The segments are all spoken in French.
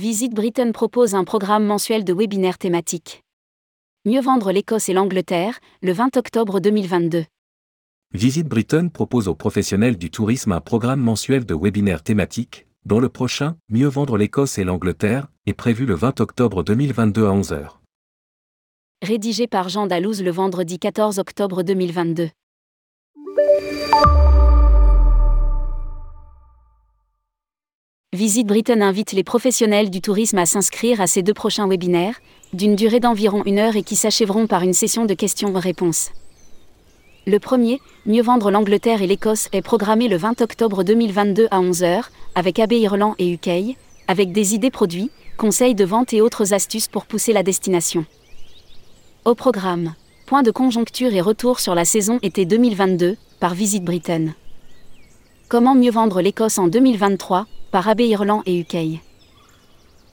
Visite Britain propose un programme mensuel de webinaires thématiques. Mieux vendre l'Écosse et l'Angleterre, le 20 octobre 2022. Visite Britain propose aux professionnels du tourisme un programme mensuel de webinaires thématiques, dont le prochain, Mieux vendre l'Écosse et l'Angleterre, est prévu le 20 octobre 2022 à 11h. Rédigé par Jean Dalouse le vendredi 14 octobre 2022. Visite Britain invite les professionnels du tourisme à s'inscrire à ces deux prochains webinaires, d'une durée d'environ une heure et qui s'achèveront par une session de questions-réponses. Le premier, Mieux vendre l'Angleterre et l'Écosse, est programmé le 20 octobre 2022 à 11h, avec AB Irland et UK, avec des idées produits, conseils de vente et autres astuces pour pousser la destination. Au programme, point de conjoncture et retour sur la saison été 2022, par Visite Britain. Comment mieux vendre l'Écosse en 2023, par AB Irland et UK.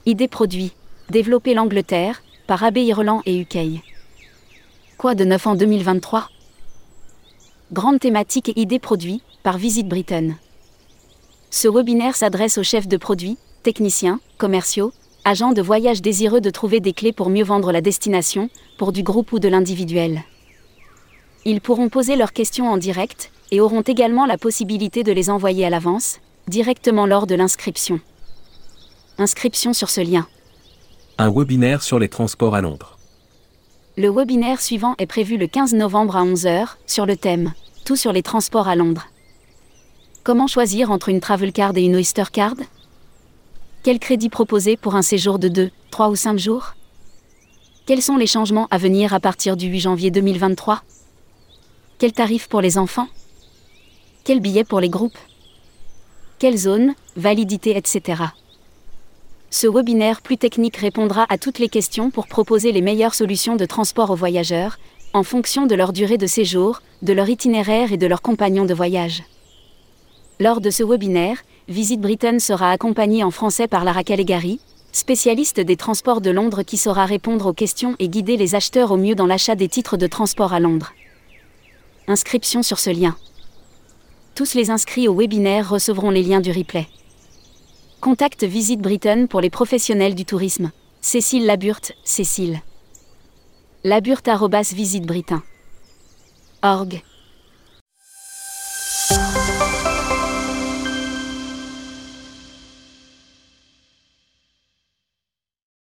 Idées produits. Développer l'Angleterre, par AB Irland et UK. Quoi de neuf en 2023 Grande thématique et idées produits, par Visite Britain. Ce webinaire s'adresse aux chefs de produits, techniciens, commerciaux, agents de voyage désireux de trouver des clés pour mieux vendre la destination, pour du groupe ou de l'individuel. Ils pourront poser leurs questions en direct, et auront également la possibilité de les envoyer à l'avance, directement lors de l'inscription. Inscription sur ce lien. Un webinaire sur les transports à Londres. Le webinaire suivant est prévu le 15 novembre à 11h, sur le thème Tout sur les transports à Londres. Comment choisir entre une Travel Card et une Oyster Card? Quel crédit proposer pour un séjour de 2, 3 ou 5 jours? Quels sont les changements à venir à partir du 8 janvier 2023 Quel tarif pour les enfants? Quel billet pour les groupes? Quelle zone, validité, etc. Ce webinaire plus technique répondra à toutes les questions pour proposer les meilleures solutions de transport aux voyageurs, en fonction de leur durée de séjour, de leur itinéraire et de leurs compagnons de voyage. Lors de ce webinaire, Visite Britain sera accompagnée en français par Lara Calegari, spécialiste des transports de Londres qui saura répondre aux questions et guider les acheteurs au mieux dans l'achat des titres de transport à Londres. Inscription sur ce lien. Tous les inscrits au webinaire recevront les liens du replay. Contact Visite Britain pour les professionnels du tourisme. Cécile Laburte, Cécile. Laburte Britain. Org.